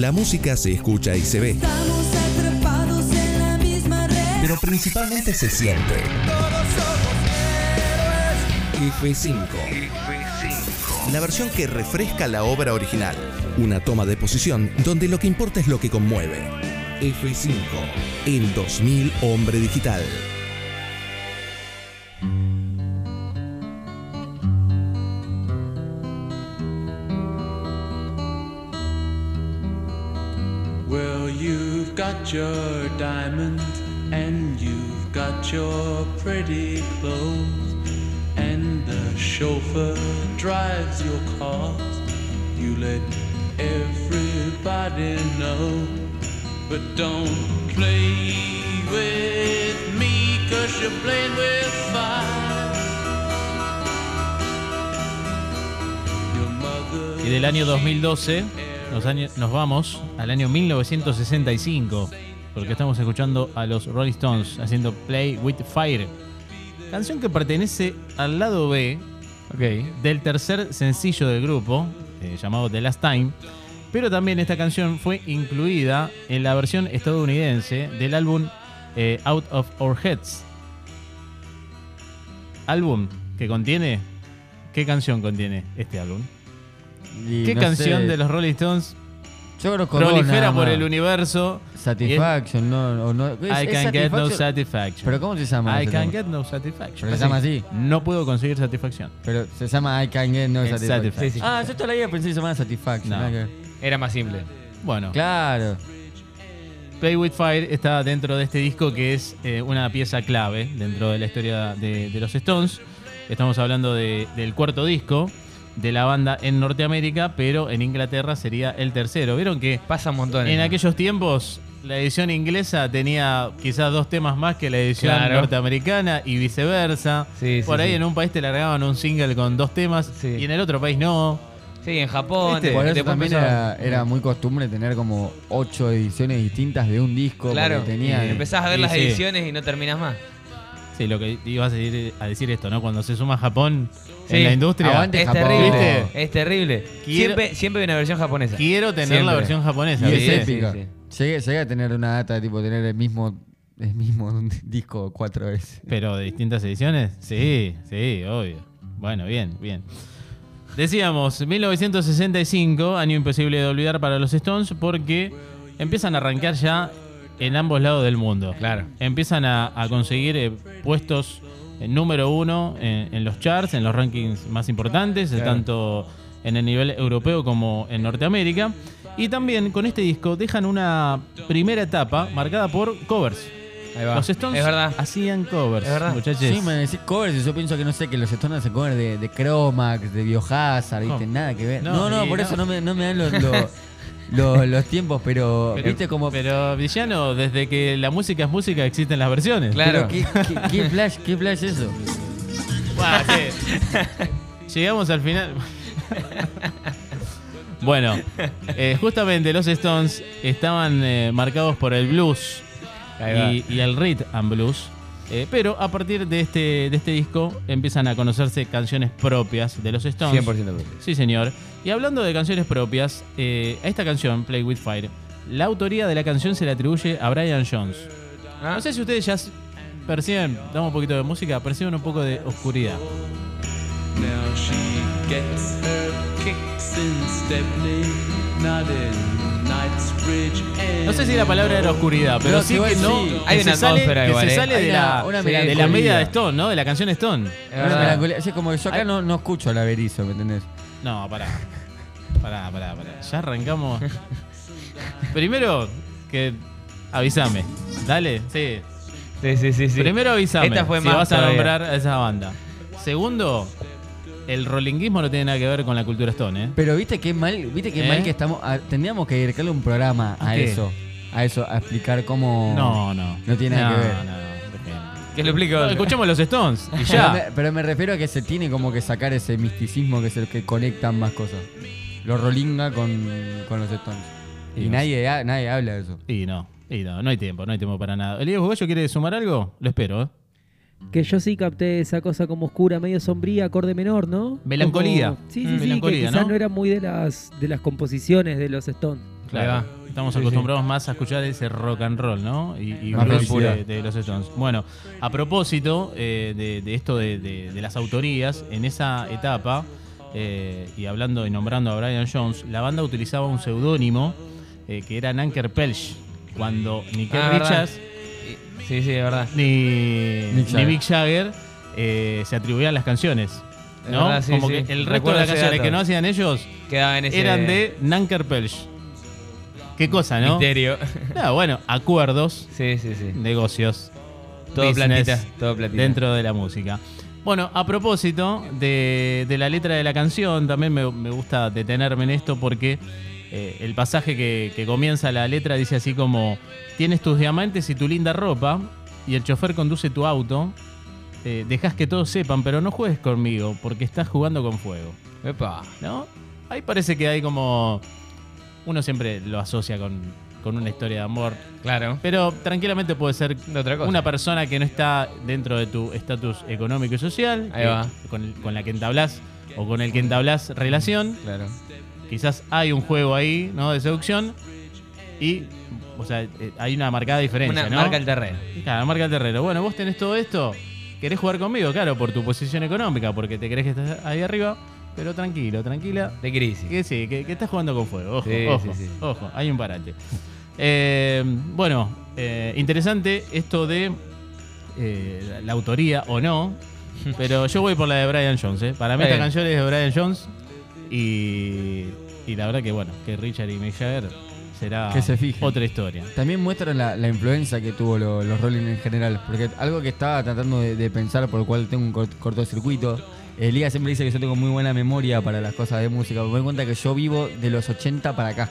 la música se escucha y se ve, Estamos atrapados en la misma red. pero principalmente se siente. F5. La versión que refresca la obra original. Una toma de posición donde lo que importa es lo que conmueve. F5. El 2000 Hombre Digital. Got your pretty clothes, and the chauffeur drives your cars. You let everybody know, but don't play with me, cause you're playing with fire. Y del año 2012 nos, año- nos vamos al año 1965, porque estamos escuchando a los Rolling Stones haciendo Play with Fire. Canción que pertenece al lado B Ok. del tercer sencillo del grupo, eh, llamado The Last Time. Pero también esta canción fue incluida en la versión estadounidense del álbum eh, Out of Our Heads. Álbum que contiene. ¿Qué canción contiene este álbum? Y ¿Qué no canción sé, de los Rolling Stones Yo conozco prolifera por el universo? Satisfaction, no, o no. ¿es- I es can get no Satisfaction? Pero ¿cómo se llama? I can tema? get no satisfaction. Pero se llama así. No puedo conseguir satisfacción. Pero se llama I can get no satisfaction. Satisfaction. Sí, sí. Ah, yo toda la vida pensé que se llamaba Satisfaction. No. Era más simple. Bueno, Claro. Play with Fire está dentro de este disco que es eh, una pieza clave dentro de la historia de, de los Stones. Estamos hablando de- del cuarto disco de la banda en Norteamérica, pero en Inglaterra sería el tercero. ¿Vieron que Pasa un montón. en aquellos tiempos la edición inglesa tenía quizás dos temas más que la edición Claro. norteamericana y viceversa? Sí, sí, Por ahí sí. en un país te largaban un single con dos temas Sí. y en el otro país no. Sí, en Japón. Eso después también era, era muy costumbre tener como ocho ediciones distintas de un disco. Claro, porque tenía, y empezás a ver y las sí. ediciones y no terminas más. Sí, lo que ibas a decir, a decir esto, ¿no? Cuando se suma Japón Sí. en la industria. Aguante Es Japón. terrible, ¿Viste? es terrible. Quiero- Siempre, siempre hay una versión japonesa. Quiero tener Siempre. la versión japonesa. Y es épica. sí. Llegué, llegué a tener una data de tipo tener el mismo, el mismo disco cuatro veces. Pero de distintas ediciones, sí, sí, obvio. Bueno, bien, bien. Decíamos, 1965, año imposible de olvidar para los Stones, porque empiezan a arrancar ya en ambos lados del mundo. Claro. Empiezan a, a conseguir eh, puestos eh, número uno en, en los charts, en los rankings más importantes, eh, Claro. tanto en el nivel europeo como en Norteamérica. Y también con este disco dejan una primera etapa marcada por covers. Ahí va. Los Stones Es verdad. hacían covers, Es verdad. muchachos. Sí, me decís covers y yo pienso que no sé, que los Stones hacen covers de, de Chromax, de Biohazard, ¿viste? Nada que ver. No, No, por no. eso no me, no me dan los, los, los- los tiempos, pero, Pero, ¿viste? Como. pero Villano, desde que la música es música, existen las versiones. Claro. ¿qué, qué, qué flash, ¿Qué flash es eso? Buah, ¿qué? Llegamos al final. bueno, eh, justamente los Stones estaban eh, marcados por el blues y, y el rhythm and blues. Eh, pero a partir de este, de este disco empiezan a conocerse canciones propias de los Stones. 100% propio. Sí, señor. Y hablando de canciones propias, eh, a esta canción, Play With Fire, la autoría de la canción se le atribuye a Brian Jones. Ah. No sé si ustedes ya perciben, damos un poquito de música, perciben un poco de oscuridad. Now she gets her kicks in Stepney, not in Knightsbridge. No sé si la palabra era oscuridad, pero Pero sí que no. sí. que Hay se una sale, atmósfera que igual, se ¿eh? sale Hay de, una- la, una de la media de Stone, ¿no? De la canción Stone. Es Una verdad. melancolía. Así como que yo acá no, no escucho la Berizo, ¿me entendés? No, pará. Pará, pará, pará. Ya arrancamos. Primero, que avísame. Dale, sí. Sí, sí, sí, sí. Primero avísame Esta fue si más vas a nombrar a esa banda. Segundo, el rollinguismo no tiene nada que ver con la cultura Stone, ¿eh? Pero viste qué mal, viste qué ¿Eh? mal que estamos. a- tendríamos que dedicarle un programa a ¿Qué? eso. A eso, a explicar cómo. No, no. No tiene nada No, que ver. no. Que lo otro. escuchemos los Stones y Pero ya. me, pero me refiero a que se tiene como que sacar ese misticismo que es el que conectan más cosas. Lo rolinga con, con los Stones. Y, Y no nadie, ha- nadie habla de eso. Y no, y no, no hay tiempo, no hay tiempo para nada. ¿Elías Bugallo quiere sumar algo? Lo espero, ¿eh? Que yo sí capté esa cosa como oscura, medio sombría, acorde menor, ¿no? Melancolía. Como- sí, Mm, sí, sí, melancolía, que quizás ¿no? ¿no? era muy de las, de las composiciones de los Stones. Claro. va. Estamos Sí, acostumbrados más a escuchar ese rock and roll, ¿no? Y, y de, de los Stones. Bueno, a propósito eh, de, de esto de, de- de las autorías, en esa etapa, eh, y hablando y nombrando a Brian Jones, la banda utilizaba un seudónimo eh, que era Nanker Pelch, cuando ni Keith Ah, ¿verdad? Richards Sí, sí, es verdad. ni Mick ni Jagger. Mick Jagger eh, se atribuían las canciones. Es ¿no? verdad, sí, Como sí. que el resto Recuerdo de las canciones que no hacían ellos Quedaba en ese eran de Nanker Pelch. Qué cosa, ¿no? misterio. Ah, bueno, acuerdos, sí, sí, sí. negocios, Todo business platita, todo platita. dentro de la música. Bueno, a propósito de, de la letra de la canción, también me, me gusta detenerme en esto porque eh, el pasaje que, que comienza la letra dice así como, tienes tus diamantes y tu linda ropa y el chofer conduce tu auto, eh, dejas que todos sepan, pero no juegues conmigo porque estás jugando con fuego. Epa. ¿no? Ahí parece que hay como. Uno siempre lo asocia con, con una historia de amor, Claro. pero tranquilamente puede ser otra cosa. una persona que no está dentro de tu estatus económico y social, Ahí que- va. Con, con la que entablas o con el que entablas relación. Claro. Quizás hay un juego ahí, ¿no? De seducción y. O sea, eh, hay una marcada diferencia, Una ¿no? marca el terreno. Claro, marca el terreno. Bueno, vos tenés todo esto. ¿Querés jugar conmigo? Claro, por tu posición económica, porque te crees que estás ahí arriba. Pero tranquilo, tranquila. De crisis. Que sí, que, que estás jugando con fuego. Ojo, Sí, ojo, sí, sí. ojo. Hay un parate. Eh, bueno, eh, interesante esto de eh, la, autoría o no. Pero yo voy por la de Brian Jones. ¿eh? Para mí esta canción es de Brian Jones. Y, y la verdad que bueno, que Richard y Mick Jagger será Que se fijen. otra historia. También muestran la, la influencia que tuvo lo- los Rolling en general. Porque algo que estaba tratando de, de pensar, por lo cual tengo un cort- cortocircuito. Liga siempre dice que yo tengo muy buena memoria para las cosas de música. Me doy cuenta que yo vivo de los 80 para acá.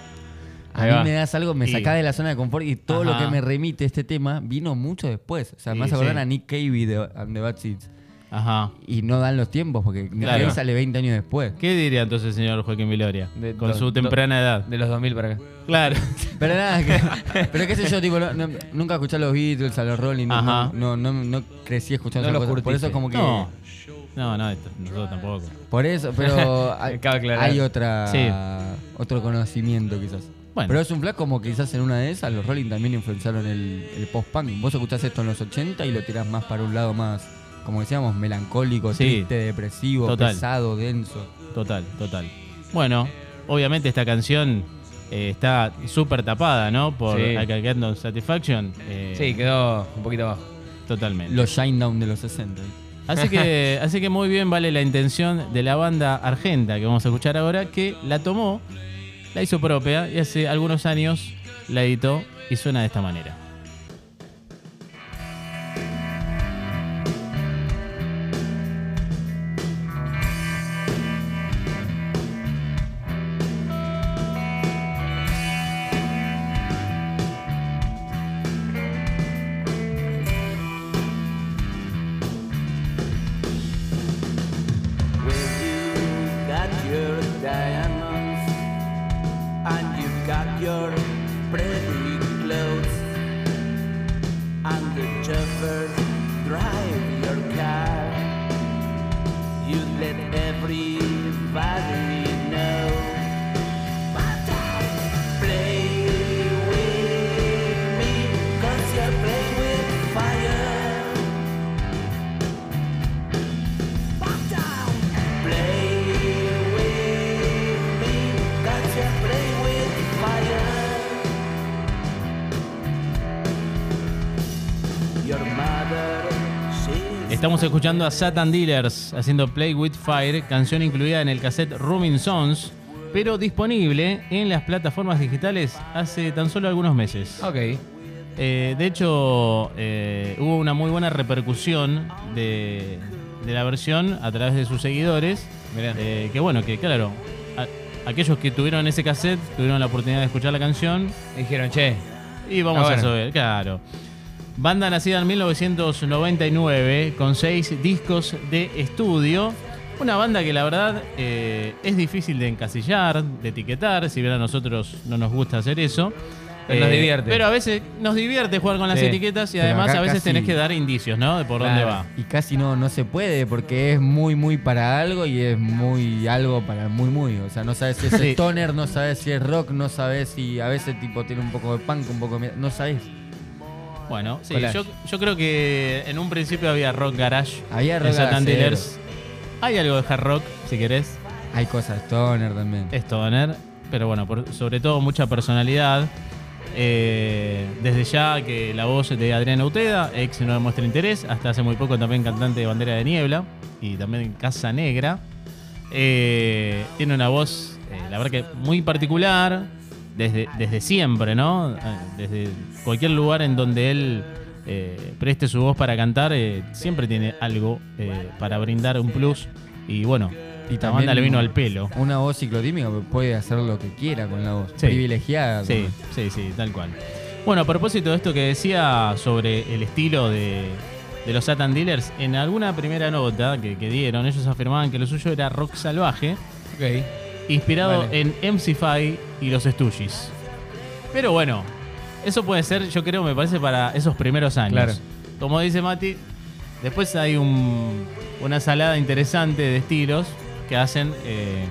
A Ahí mí va. me das algo, me Y- sacás de la zona de confort y todo lo Ajá. que me remite este tema vino mucho después. O sea, me Y hace acordar sí. a Nick Cave de and the Bad Seeds. Ajá. Y no dan los tiempos porque Nick Claro. Cave sale 20 años después. ¿Qué diría entonces el señor Joaquín Viloria? De- con do- su do- temprana edad. De los 2000 para acá. Claro. Pero nada, que- pero qué sé yo, tipo, no- no- nunca escuché a los Beatles, a los Rolling, no, Ajá. no, no, crecí escuchando No esas los cosas. Por eso es como que. No. No, no, esto- nosotros tampoco. Por eso, pero hay, otra, Sí. otro conocimiento quizás. Bueno. Pero es un flash como quizás en una de esas los Rolling también influenciaron el, el post-punk. Vos escuchás esto en los 80 y lo tirás más para un lado más, como decíamos, melancólico, Sí. triste, depresivo, Total. pesado, denso. Total, total. Bueno, obviamente esta canción eh, está súper tapada, ¿no? Por Sí. I Can Get No Satisfaction. eh, Sí, quedó un poquito abajo. Totalmente. Los Shinedown de los 60. Así que, así que muy bien vale la intención de la banda argenta que vamos a escuchar ahora, que la tomó, la hizo propia y hace algunos años la editó y suena de esta manera. Diamonds and you've got your Estamos escuchando a Satan Dealers haciendo Play with Fire, canción incluida en el cassette Rooming Sons, pero disponible en las plataformas digitales hace tan solo algunos meses. Ok. Eh, de hecho, eh, hubo una muy buena repercusión de, de la versión a través de sus seguidores. Mirá. Eh, que bueno, que claro, a- aquellos que tuvieron ese cassette tuvieron la oportunidad de escuchar la canción Dijeron, che. y vamos Ah, a saber, claro. Banda nacida en 1999 con seis discos de estudio. Una banda que la verdad eh, es difícil de encasillar, de etiquetar, si bien a nosotros no nos gusta hacer eso. Pero nos divierte. Pero a veces nos divierte jugar con las Sí. etiquetas y además a veces casi- tenés que dar indicios, ¿no? De por dónde va. Y casi no, no se puede porque es muy, muy para algo y es muy algo para muy, muy. O sea, no sabes si es Sí. stoner, no sabes si es rock, no sabes si a veces tipo tiene un poco de punk, un poco de... No sabes. Bueno, sí, yo, yo creo que en un principio había rock garage. Había rock. Dealers. Hay algo de hard rock, si querés. Hay cosas stoner también. Stoner, pero bueno, por- sobre todo mucha personalidad. Eh, desde ya que la voz de Adrián Uteda, ex no demuestra interés, hasta hace muy poco también cantante de Bandera de Niebla y también Casa Negra. Eh, tiene una voz, eh, la verdad que muy particular, desde, desde siempre, ¿no? Desde cualquier lugar en donde él eh, preste su voz para cantar, eh, siempre tiene algo eh, para brindar un plus. Y bueno, Y la banda le vino al pelo. Una voz ciclotímica que puede hacer lo que quiera con la voz. Sí. Privilegiada. Sí, sí, sí, tal cual. Bueno, a propósito de esto que decía sobre el estilo de, de los Satan Dealers, en alguna primera nota que, que dieron, ellos afirmaban que lo suyo era rock salvaje, Ok. inspirado Vale. en MC5 y los Stooges. Pero bueno, eso puede ser, yo creo, me parece, para esos primeros años. Claro. Como dice Mati, después hay un- una salada interesante de estilos que hacen eh,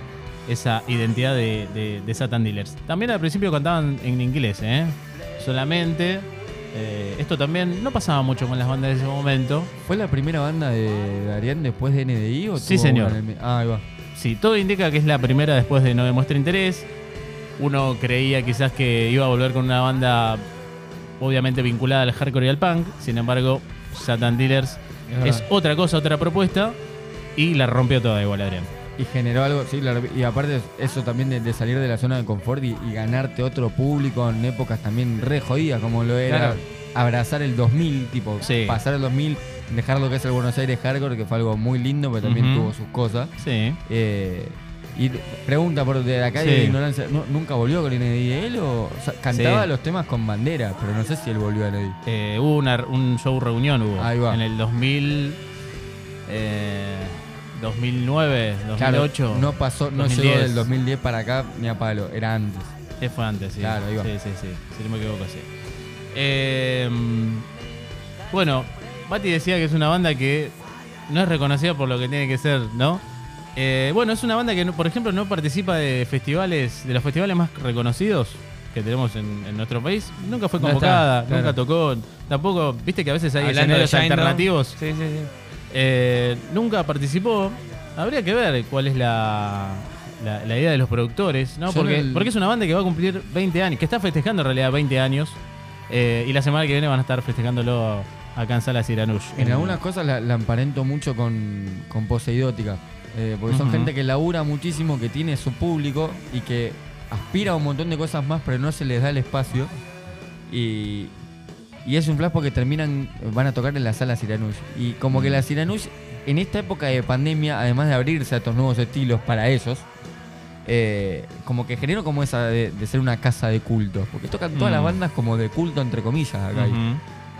esa identidad de, de- de Satan Dealers. También al principio cantaban en inglés, ¿eh? Solamente. eh, esto también no pasaba mucho con las bandas de ese momento. ¿Fue la primera banda de Darían después de NDI o Sí, señor. Ah, ahí va. Sí, todo indica que es la primera después de No Demuestra Interés. Uno creía quizás que iba a volver con una banda obviamente vinculada al hardcore y al punk. Sin embargo, Satan Dealers Es otra cosa, otra propuesta. Y la rompió toda igual, Adrián. Y generó algo, sí, y aparte eso también de, de salir de la zona de confort y, y ganarte otro público en épocas también re jodidas, como lo era Claro. abrazar el 2000, tipo, Sí. pasar el 2000, dejar lo que es el Buenos Aires Hardcore, que fue algo muy lindo, pero también tuvo sus cosas. Sí. Eh, y pregunta por de acá Sí. de ignorancia, ¿nu- ¿nunca volvió con NDI él o, o sea, cantaba Sí. los temas con bandera, pero no sé si él volvió a NDI. Eh, hubo una- un show reunión hubo. Ahí va. En el 2000. eh, 2009, 2008. Claro, no pasó, no 2010. llegó del 2010 para acá ni a palo, era antes. Eh, fue antes, sí. Claro, ahí va. Sí, sí, sí. Si no me equivoco, sí. Eh, bueno, Mati decía que es una banda que no es reconocida por lo que tiene que ser, ¿no? Eh, bueno, es una banda que, por ejemplo, no participa de festivales, de los festivales más reconocidos que tenemos en, en nuestro país. Nunca fue No convocada, está, claro. nunca tocó. Tampoco, viste que a veces hay Hablando de escenarios Down. alternativos. Sí, sí, sí. Eh, nunca participó. Habría que ver cuál es la, la, la idea de los productores, ¿no? Porque, el- porque es una banda que va a cumplir 20 años, que está festejando en realidad 20 años. eh, y la semana que viene van a estar festejándolo acá en Sala Siranush. En algunas cosas la, la emparento mucho con, con Poseidótica. eh, porque son gente que labura muchísimo, que tiene su público y que aspira a un montón de cosas más, pero no se les da el espacio. Y, y es un flash porque terminan, van a tocar en la sala Siranush. Y como que la Siranush, en esta época de pandemia, además de abrirse a estos nuevos estilos para ellos, eh, como que generó como esa de, de ser una casa de culto. Porque tocan todas Mm. las bandas como de culto, entre comillas, acá. Ujú.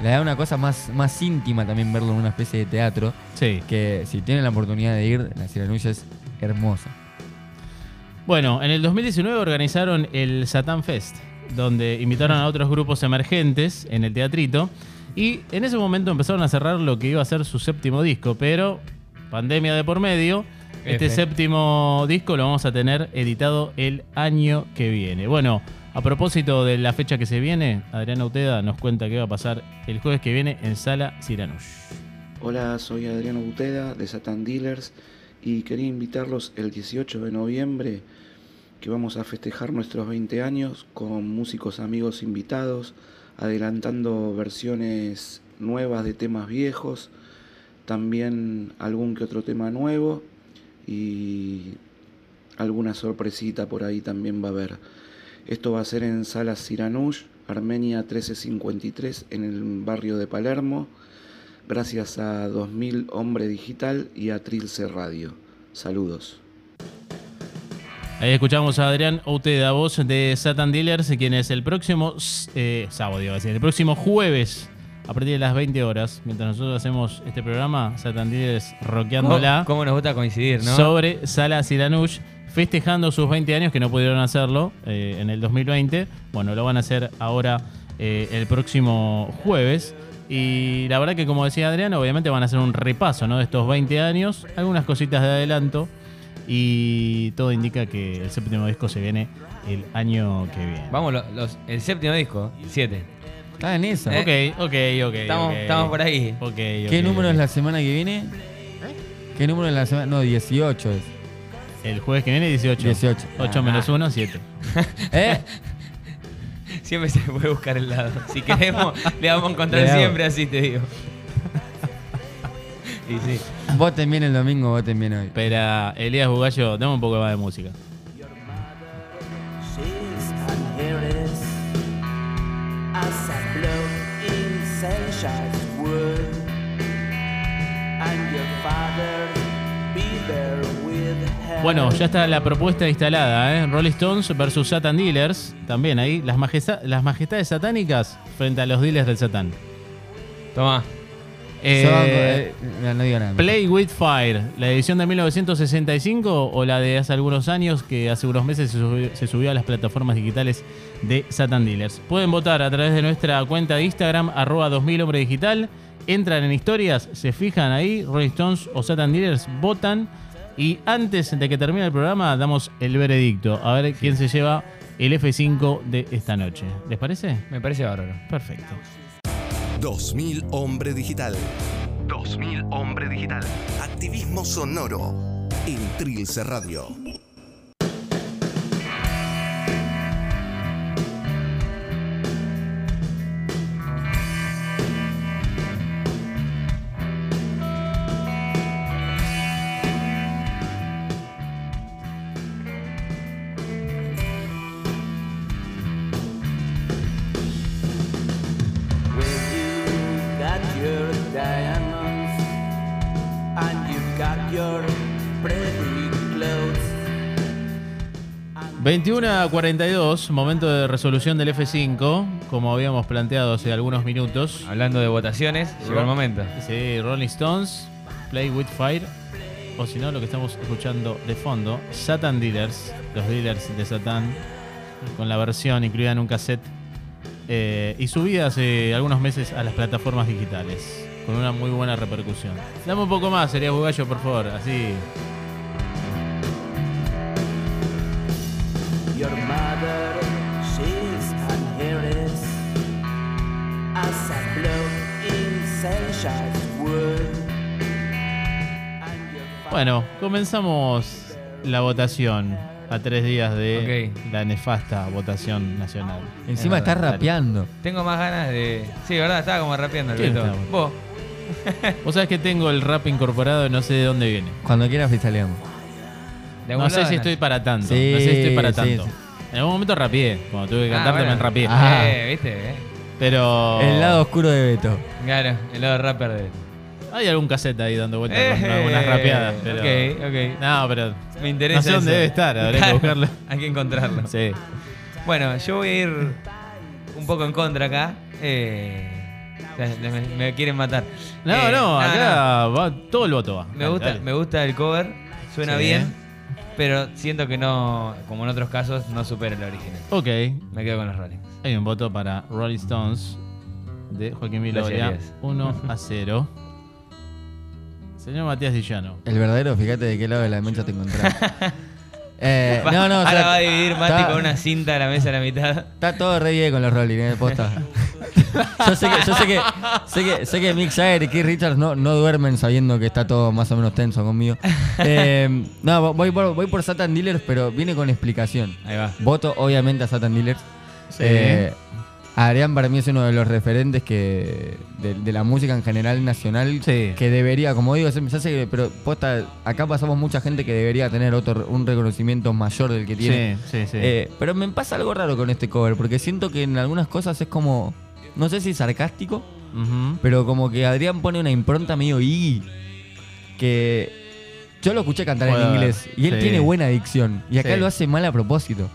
Le da una cosa más, más íntima también verlo en una especie de teatro. Sí. Que si tienen la oportunidad de ir, la Siranush es hermosa. Bueno, en el 2019 organizaron el Satan Fest, donde invitaron a otros grupos emergentes en el teatrito. Y en ese momento empezaron a cerrar lo que iba a ser su séptimo disco, pero pandemia de por medio. Este F. séptimo disco lo vamos a tener editado el año que viene. Bueno, a propósito de la fecha que se viene, Adriana Uteda nos cuenta qué va a pasar el jueves que viene en Sala Siranush. Hola, soy Adriano Buteda de Satan Dealers y quería invitarlos el 18 de noviembre que vamos a festejar nuestros 20 años con músicos amigos invitados, adelantando versiones nuevas de temas viejos, también algún que otro tema nuevo y alguna sorpresita por ahí también va a haber. Esto va a ser en Sala Siranush, Armenia 1353, en el barrio de Palermo gracias a 2000 Hombre Digital y a Trilce Radio. Saludos. Ahí escuchamos a Adrián Outeda, voz de Satan Dealers, quien es el próximo eh, sábado, iba a decir, el próximo jueves, a partir de las 20 horas, mientras nosotros hacemos este programa, Satan Dealers ¿Cómo, rockeándola cómo nos gusta coincidir, no? sobre Sala Siranush, festejando sus 20 años que no pudieron hacerlo eh, en el 2020. Bueno, lo van a hacer ahora eh, el próximo jueves. Y la verdad que como decía Adrián, obviamente van a hacer un repaso ¿no? de estos 20 años, algunas cositas de adelanto. Y todo indica que el séptimo disco se viene el año que viene. Vamos, los, el séptimo disco, 7. Está en esa. Eh, Ok, ok, ok. Estamos, ok. estamos por ahí. Ok, ¿Qué número es la semana que viene? ¿Qué número es la semana? No, 18 es. El jueves que viene 18. 18. 8 Ah. menos 1, 7. ¿Eh? Siempre se puede buscar el lado. Si queremos, le vamos a encontrar Le hago. siempre así, te digo. y sí. Voten bien el domingo, voten bien hoy. Espera, Elías Bugallo, dame un poco más de música. Bueno, ya está la propuesta instalada, ¿eh? Rolling Stones versus Satan Dealers. También ahí, las, las majestades satánicas frente a los dealers del Satán. Toma. Eh, eh, no, no digo nada. Play with Fire, la edición de 1965 o la de hace algunos años que hace unos meses se subió, se subió a las plataformas digitales de Satan Dealers. Pueden votar a través de nuestra cuenta de Instagram, arroba 2000 hombre digital. Entran en historias, se fijan ahí, Rolling Stones o Satan Dealers, votan. Y antes de que termine el programa, damos el veredicto. A ver quién se lleva el F5 de esta noche. ¿Les parece? Me parece bárbaro. Perfecto. 2000 Hombre Digital. 2000 Hombre Digital. Activismo sonoro en Trilce Radio. 21 a 42, momento de resolución del F5, como habíamos planteado hace algunos minutos. Hablando de votaciones, llegó el momento. Sí, Rolling Stones, Play with Fire, o si no, lo que estamos escuchando de fondo, Satan Dealers, los dealers de Satan, con la versión incluida en un cassette eh, y subida hace algunos meses a las plataformas digitales, con una muy buena repercusión. Dame un poco más, sería Bugallo, por favor, así. Bueno, comenzamos la votación a tres días de la nefasta votación nacional. Encima está Dale. rapeando. Tengo más ganas de. Sí, ¿verdad? Estaba como rapeando el ¿Quién Beto. estaba? Vos. Vos sabés que tengo el rap incorporado y no sé de dónde viene. Cuando quieras freestyleamos. De No sé lado si estoy para tanto. Sí, no sé si estoy para sí, tanto. sí. En algún momento rapeé. Cuando tuve que Ah, cantar bueno. también rapeé. Ah. Eh, ¿viste? Eh. Pero. El lado oscuro de Beto. Claro, el lado rapper de. Hay algún cassette ahí dando vueltas con Eh, algunas rapeadas. Pero... Ok, ok. No, pero. Me interesa. No sé dónde eso. debe estar, habré que Claro, buscarlo. Hay que encontrarlo. Sí. Bueno, yo voy a ir un poco en contra acá. Eh, me, quieren matar. No, Eh, no, acá va todo el voto va. Me Dale, gusta, dale. me gusta el cover, suena Sí. bien, pero siento que no, como en otros casos, no supera el original. Ok. Me quedo con los Rolling. Hay un voto para Rolling Stones de Joaquín Viloria. Gracias. 1 a 0. Señor Matías Dillano. El verdadero, fíjate de qué lado de la mancha te encontrás. Eh, Va- no, no, o ahora sea, va a dividir Mati está- con una cinta a la mesa a la mitad. Está todo re bien con los Rolling, eh, posta. yo sé que, yo sé que, sé que, sé que Mick Jagger y Keith Richards no, no duermen sabiendo que está todo más o menos tenso conmigo. Eh, no, voy por, voy por Satan Dealers, pero viene con explicación. Ahí va. Voto obviamente a Satan Dealers. Sí. Eh, Adrián para mí es uno de los referentes que de, de la música en general nacional Sí. que debería, como digo, se me hace pero posta, acá pasamos mucha gente que debería tener otro un reconocimiento mayor del que tiene. Sí, sí, sí. Eh, pero me pasa algo raro con este cover, porque siento que en algunas cosas es como, no sé si sarcástico, pero como que Adrián pone una impronta medio Iggy, que yo lo escuché cantar en inglés, y él sí. tiene buena dicción, y acá Sí. lo hace mal a propósito.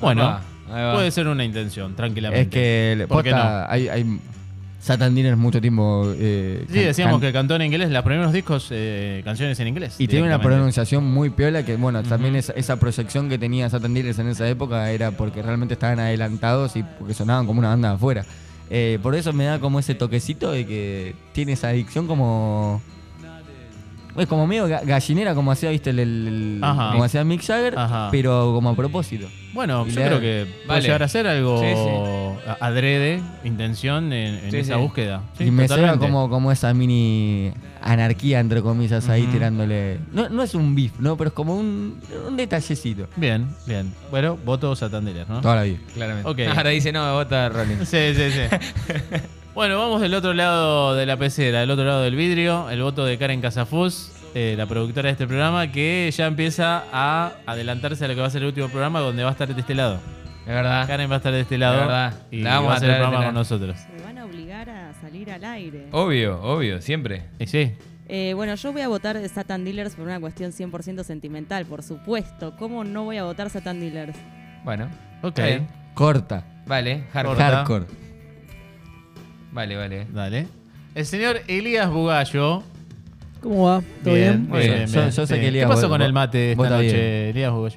Bueno. Puede ser una intención, tranquilamente. Es que, ¿Por qué posta, hay, hay- Satan Dinner mucho tiempo. eh, Sí, decíamos que cantó en inglés, los primeros discos, eh, canciones en inglés. Y tiene una pronunciación muy piola que, bueno, también esa, esa proyección que tenía Satan Dealers en esa época era porque realmente estaban adelantados y porque sonaban como una banda de afuera. Eh, por eso me da como ese toquecito de que tiene esa adicción como... Es como medio ga- gallinera, como hacía, viste, el, el- Ajá. como hacía Mick Jagger, Ajá. pero como a propósito. Bueno, Y yo le creo que puede Vale. llegar a ser algo Sí, a- adrede, intención en, en Sí, esa sí. búsqueda. Sí, y me suena totalmente. como, como esa mini anarquía, entre comillas, ahí Ujú. tirándole... No, no es un beef, ¿no? Pero es como un, un detallecito. Bien, bien. Bueno, voto Satandeler, ¿no? Toda la vida. Claramente. Ok. Ahora dice, no, vota Rolling. Sí, sí, sí. bueno, vamos del otro lado de la pecera, del otro lado del vidrio. El voto de Karen Casafus, eh, la productora de este programa, que ya empieza a adelantarse a lo que va a ser el último programa, donde va a estar de este lado. Es verdad. Karen va a estar de este lado. Es verdad. Y La vamos va a hacer el de programa con nosotros. Me van a obligar a salir al aire. Obvio, obvio, siempre. Y sí. Eh, bueno, yo voy a votar Satan Dealers por una cuestión 100% sentimental, por supuesto. ¿Cómo no voy a votar Satan Dealers? Bueno. Ok. Corta. Vale, hardcore. Corta. Hardcore. Vale, vale. Dale. El señor Elías Bugallo. ¿Cómo va? ¿Todo bien? Muy bien. Yo- yo sé que Elías ¿Qué pasó con el mate esta noche, bien. Elías Bugallo?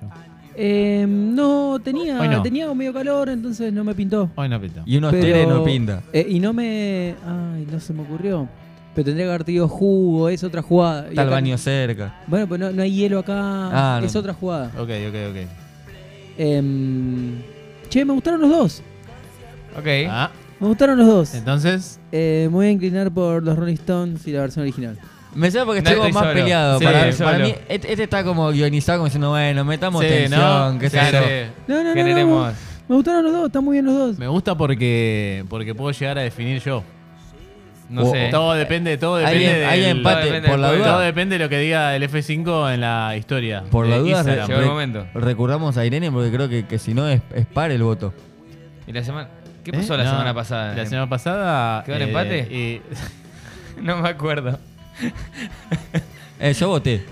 Eh, no, tenía, no. tenía medio calor, entonces no me pintó. Hoy no pintó. Y unos Pero- no pinta. eh, y no me. Ay, no se me ocurrió. Pero tendría que haber tenido jugo, es otra jugada. Está el baño cerca. Bueno, pues no, no hay hielo acá. Ah, no. Es otra jugada. Ok, ok, ok. Em, che, me gustaron los dos. Ok. Ah, Me gustaron los dos. entonces. Eh, me voy a inclinar por los Rolling Stones y la versión original. Me sé porque No estoy como estoy más solo. peleado. Sí, para, mí, este, este está como guionizado como diciendo, bueno, metamos Sí, tensión, ¿no? qué sé yo. No, no, no, no. Generemos. Me gustaron los dos, están muy bien los dos. Me gusta porque porque puedo llegar a definir yo. No O- sé. Todo depende, todo Hay, depende em- hay del- empate, depende por la del todo duda. depende de lo que diga el F5 en la historia. Por la duda, Instagram. Llegó el re- momento. recurramos a Irene porque creo que, que si no es, es par el voto. ¿Y la semana? ¿Qué ¿Eh? pasó la No, semana pasada? La semana pasada. ¿Quedó eh, empate? y- No me acuerdo. Eh, yo voté.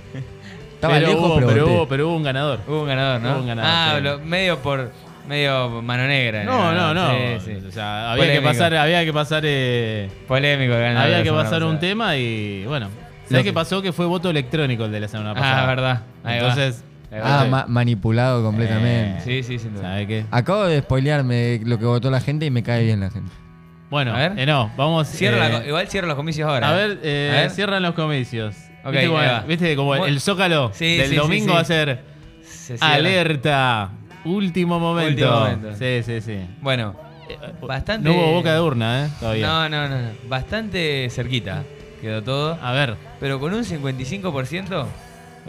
Estaba pero, lejos, hubo, pero, pero, voté. hubo, pero hubo un ganador. Hubo un ganador, ¿no? Hubo un ganador, Ah, sí. lo- medio por. medio mano negra. No, no, no. Sí, sí. O sea, había que pasar, había que pasar, eh, Polémico el ganador. había la que pasar un tema y bueno. ¿Sabes qué pasó? Que fue voto electrónico el de la semana pasada. Ah, verdad. Ahí. Entonces, va. Ah, ma- manipulado completamente. Sí, sí, sin duda. ¿sabes qué? Acabo de spoilearme lo que votó la gente y me cae bien la gente. Bueno, A ver. eh, no, vamos. Cierra eh, la igual cierra los comicios ahora. A ver, eh, A ver. cierran los comicios. Ok, ¿Viste, como, viste el- zócalo Sí, del sí, domingo sí. va a ser Se alerta. Último momento. Último momento. Sí, sí, sí. Bueno, Eh, bastante. No hubo boca de urna, ¿eh? Todavía. No, no, no, no. Bastante cerquita quedó todo. A ver. Pero con un 55%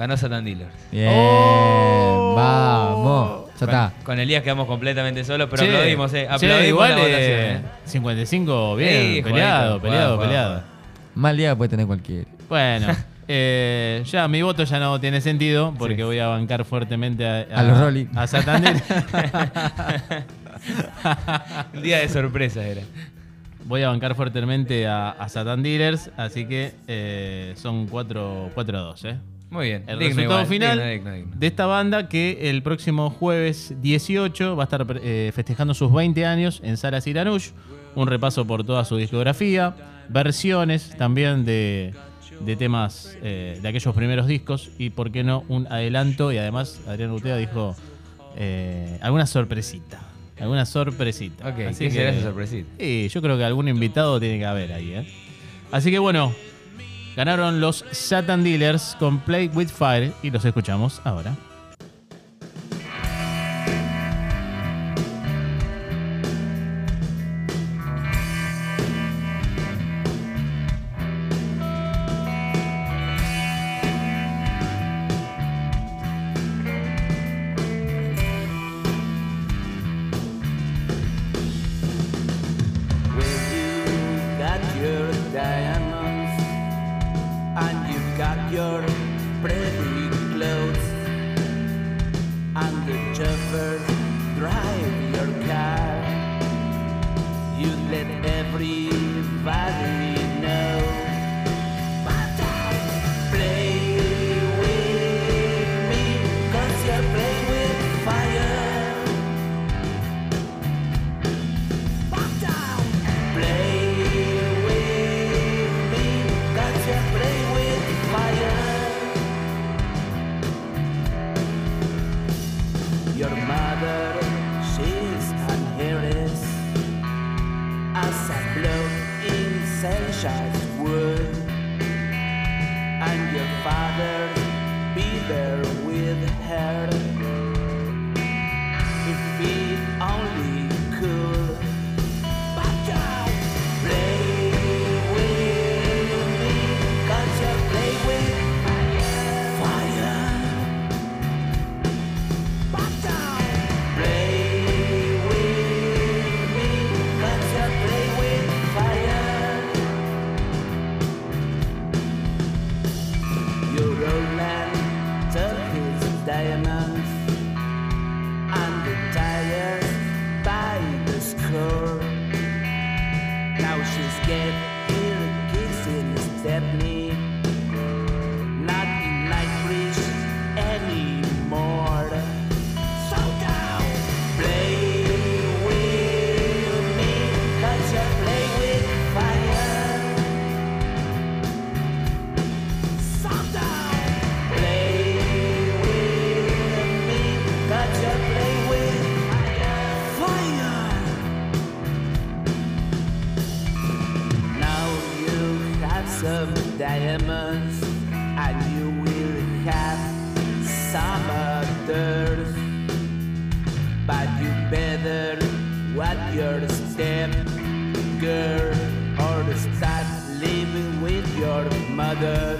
ganó Satan Dealers. Bien, Oh. vamos. Ya está. Con, con Elías quedamos completamente solos, pero Che, aplaudimos, eh. che, Aplaudimos igual, la votación, eh, eh. 55, bien. Sí, peleado, peleado, peleado. Mal día puede tener cualquiera. Bueno, eh, ya mi voto ya no tiene sentido porque Sí. voy a bancar fuertemente a, A los Rolling. A Santander. Día de sorpresa era. voy a bancar fuertemente a, a Satan Dealers, así que eh, son 4, 4 a 2, ¿eh? Muy bien. El digno resultado igual, final digno, digno, digno. de esta banda que el próximo jueves 18 va a estar eh, festejando sus 20 años en Sala Siranush. Un repaso por toda su discografía, versiones también de, de temas eh, de aquellos primeros discos y, por qué no, un adelanto. Y además, Adrián Utea dijo eh, alguna sorpresita. Alguna sorpresita. Ok, Así ¿qué que- será esa sorpresita? Sí, yo creo que algún invitado tiene que haber ahí, ¿eh? Así que bueno, ganaron los Satan Dealers con Play with Fire y los escuchamos ahora. of diamonds. I knew we'll have some others. But you better watch your step, girl, or start living with your mother.